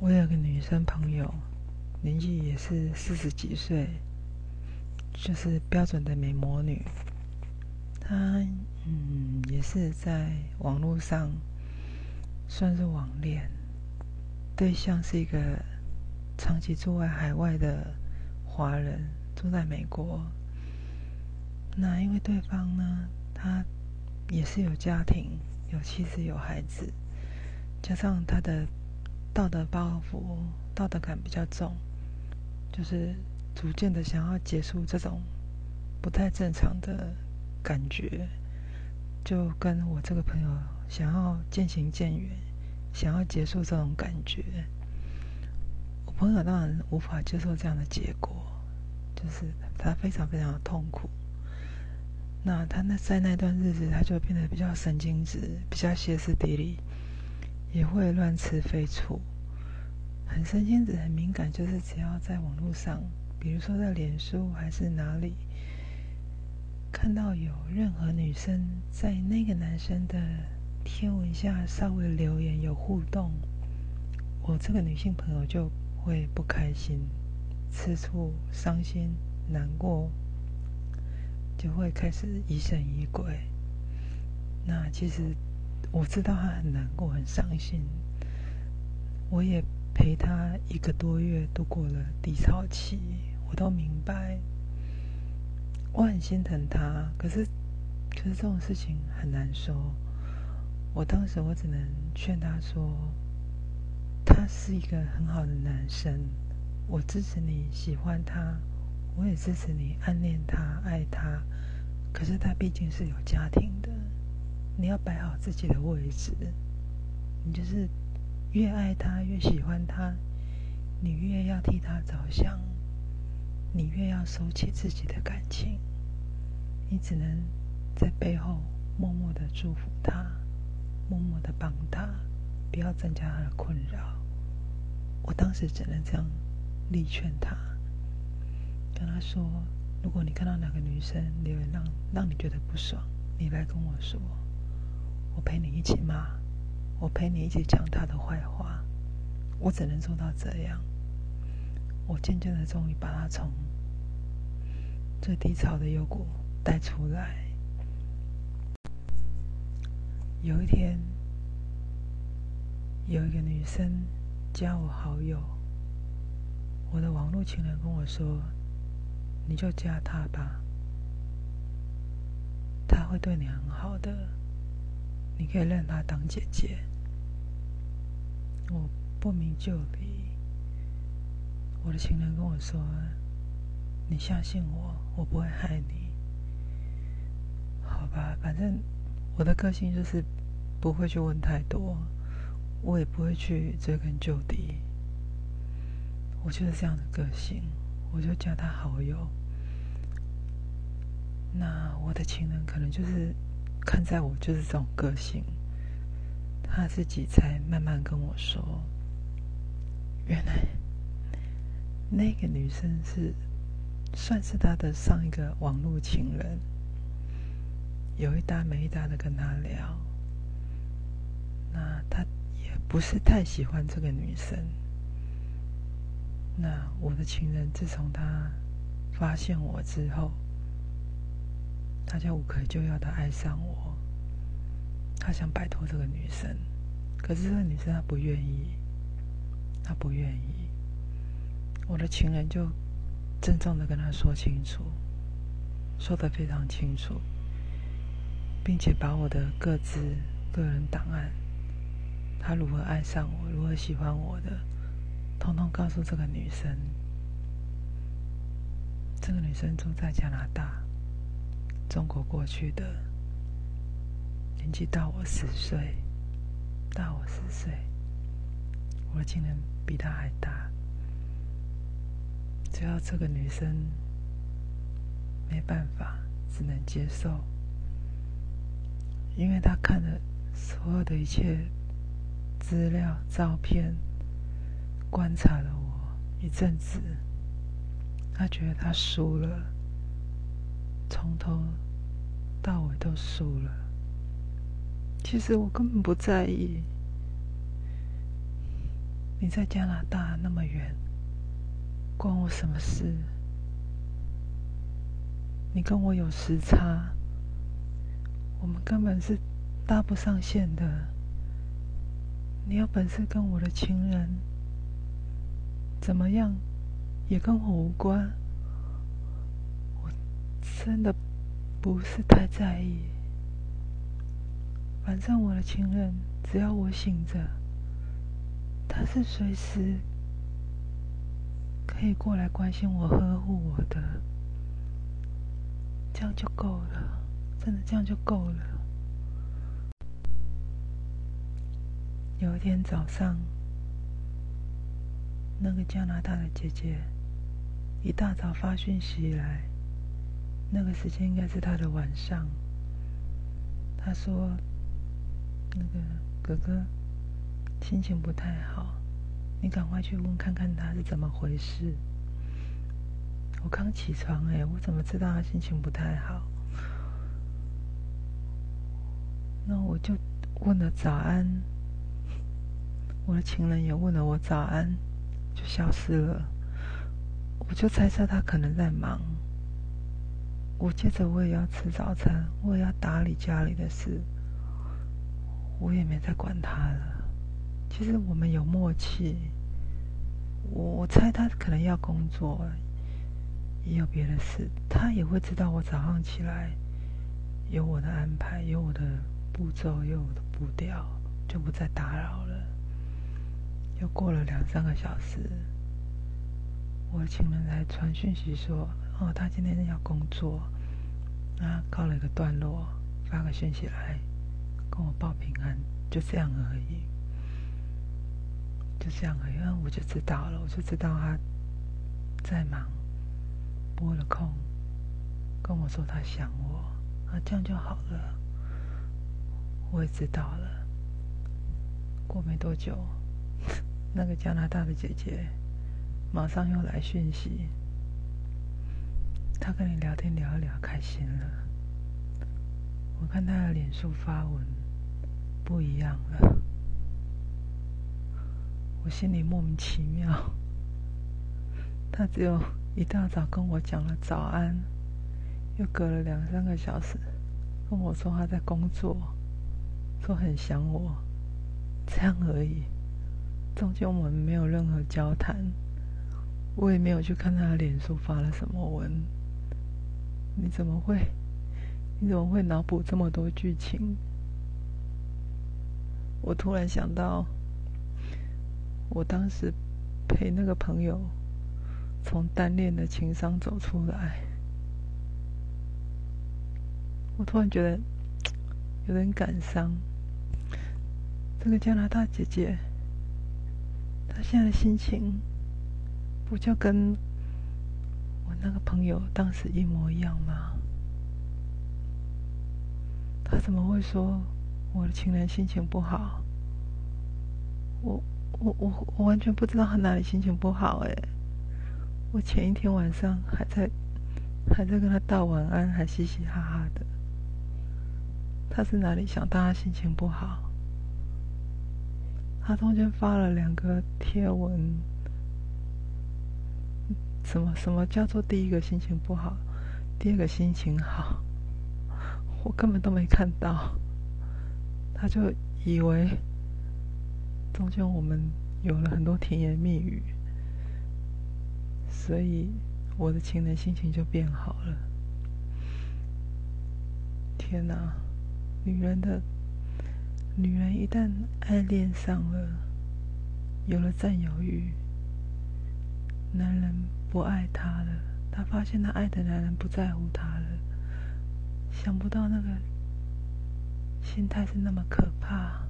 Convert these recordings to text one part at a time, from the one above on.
我有个女生朋友，年纪也是四十几岁，就是标准的美魔女。她嗯，也是在网络上算是网恋，对象是一个长期住在海外的华人，住在美国。那因为对方呢，他也是有家庭，有妻子，有孩子，加上他的。道德包袱、道德感比较重，就是逐渐的想要结束这种不太正常的感觉，就跟我这个朋友想要渐行渐远，想要结束这种感觉。我朋友当然无法接受这样的结果，就是他非常非常的痛苦。那他那在那段日子，他就变得比较神经质，比较歇斯底里。也会乱吃飞醋，很神经质、很敏感，就是只要在网络上，比如说在脸书还是哪里，看到有任何女生在那个男生的贴文下稍微留言有互动，我这个女性朋友就会不开心、吃醋、伤心、难过，就会开始疑神疑鬼。那其实。我知道他很难过，很伤心。我也陪他一个多月度过了低潮期，我都明白。我很心疼他，可是，可是这种事情很难说。我当时我只能劝他说：“他是一个很好的男生，我支持你喜欢他，我也支持你暗恋他、爱他。可是他毕竟是有家庭的。”你要摆好自己的位置，你就是越爱他越喜欢他，你越要替他着想，你越要收起自己的感情，你只能在背后默默的祝福他，默默的帮他，不要增加他的困扰。我当时只能这样力劝他，跟他说：如果你看到哪个女生你会让让你觉得不爽，你来跟我说。我陪你一起骂，我陪你一起讲他的坏话，我只能做到这样。我渐渐的，终于把他从最低潮的幽谷带出来。有一天，有一个女生加我好友，我的网络情人跟我说：“你就加他吧，他会对你很好的。”你可以认她当姐姐，我不明就里。我的情人跟我说：“你相信我，我不会害你。”好吧，反正我的个性就是不会去问太多，我也不会去追根究底。我就是这样的个性，我就加他好友。那我的情人可能就是。看在我就是这种个性，他自己才慢慢跟我说，原来那个女生是算是他的上一个网络情人，有一搭没一搭的跟他聊，那他也不是太喜欢这个女生，那我的情人自从他发现我之后。他就无可救药的爱上我，他想摆脱这个女生，可是这个女生她不愿意，她不愿意。我的情人就郑重的跟他说清楚，说的非常清楚，并且把我的各自个人档案，他如何爱上我，如何喜欢我的，通通告诉这个女生。这个女生住在加拿大。中国过去的，年纪大我十岁，大我十岁，我竟然比他还大。只要这个女生没办法，只能接受，因为他看了所有的一切资料、照片，观察了我一阵子，他觉得他输了。从头到尾都输了。其实我根本不在意，你在加拿大那么远，关我什么事？你跟我有时差，我们根本是搭不上线的。你有本事跟我的情人怎么样，也跟我无关。真的不是太在意。反正我的情人只要我醒着，他是随时可以过来关心我、呵护我的。这样就够了，真的这样就够了。有一天早上，那个加拿大的姐姐一大早发讯息来，那个时间应该是他的晚上。他说：“那个哥哥心情不太好，你赶快去问看看他是怎么回事。”我刚起床哎，我怎么知道他心情不太好？那我就问了早安，我的情人也问了我早安，就消失了。我就猜测他可能在忙。我接着我也要吃早餐，我也要打理家里的事，我也没再管他了。其实我们有默契，我我猜他可能要工作。也有别的事，他也会知道我早上起来有我的安排，有我的步骤，有我的步调，就不再打扰了。又过了两三个小时，我的情人才传讯息说：“哦，他今天要工作，啊，告了一个段落，发个讯息来跟我报平安，就这样而已，就这样而已。”我就知道了，我就知道他在忙。拨了空，跟我说他想我，啊，这样就好了。我也知道了。过没多久，那个加拿大的姐姐马上又来讯息，他跟你聊天聊一聊，开心了。我看他的脸书发文不一样了，我心里莫名其妙。他只有。一大早跟我讲了早安，又隔了两三个小时跟我说他在工作，说很想我，这样而已。中间我们没有任何交谈，我也没有去看他的脸书发了什么文。你怎么会？你怎么会脑补这么多剧情？我突然想到，我当时陪那个朋友。从单恋的情伤走出来，我突然觉得有点感伤。这个加拿大姐姐，她现在的心情不就跟我那个朋友当时一模一样吗？他怎么会说我的情人心情不好？我我我我完全不知道他哪里心情不好哎。我前一天晚上还在还在跟他道晚安，还嘻嘻哈哈的。他是哪里想大家心情不好？他中间发了两个贴文，什么什么叫做第一个心情不好，第二个心情好？我根本都没看到，他就以为中间我们有了很多甜言蜜语。所以，我的情人心情就变好了。天哪，女人的，女人一旦爱恋上了，有了占有欲，男人不爱他了，他发现他爱的男人不在乎他了，想不到那个心态是那么可怕。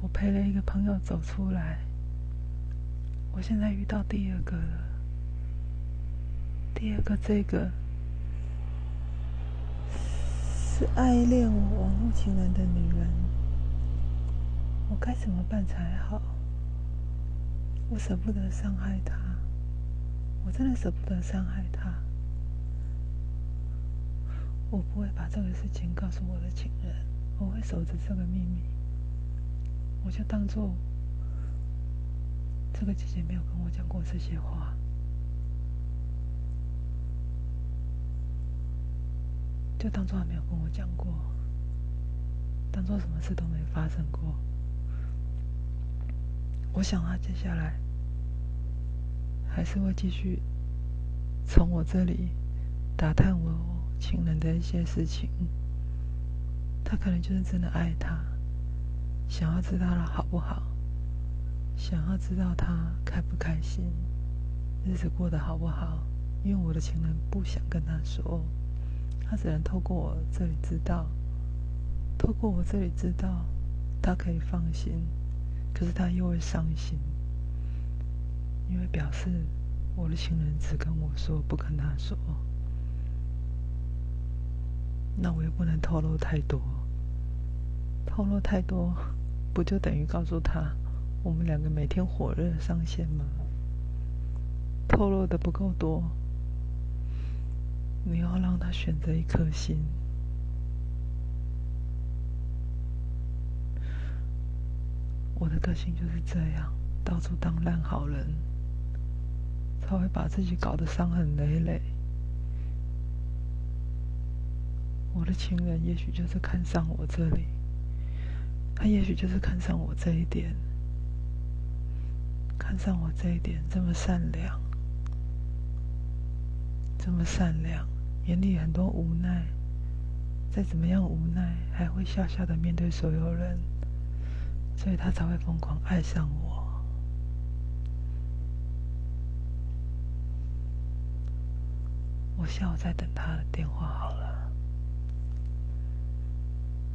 我陪了一个朋友走出来。我现在遇到第二个了，第二个这个是爱恋我网络情人的女人，我该怎么办才好？我舍不得伤害她，我真的舍不得伤害她。我不会把这个事情告诉我的情人，我会守着这个秘密，我就当做。这个姐姐没有跟我讲过这些话，就当做她没有跟我讲过，当做什么事都没发生过。我想她接下来还是会继续从我这里打探我情人的一些事情。他可能就是真的爱他，想要知道他好不好。想要知道他开不开心，日子过得好不好？因为我的情人不想跟他说，他只能透过我这里知道，透过我这里知道，他可以放心，可是他又会伤心，因为表示我的情人只跟我说，不跟他说，那我又不能透露太多，透露太多，不就等于告诉他？我们两个每天火热上线吗？透露的不够多，你要让他选择一颗心。我的个性就是这样，到处当烂好人，他会把自己搞得伤痕累累。我的情人也许就是看上我这里，他也许就是看上我这一点。看上我这一点，这么善良，这么善良，眼里很多无奈，再怎么样无奈，还会笑笑的面对所有人，所以他才会疯狂爱上我。我下午再等他的电话好了。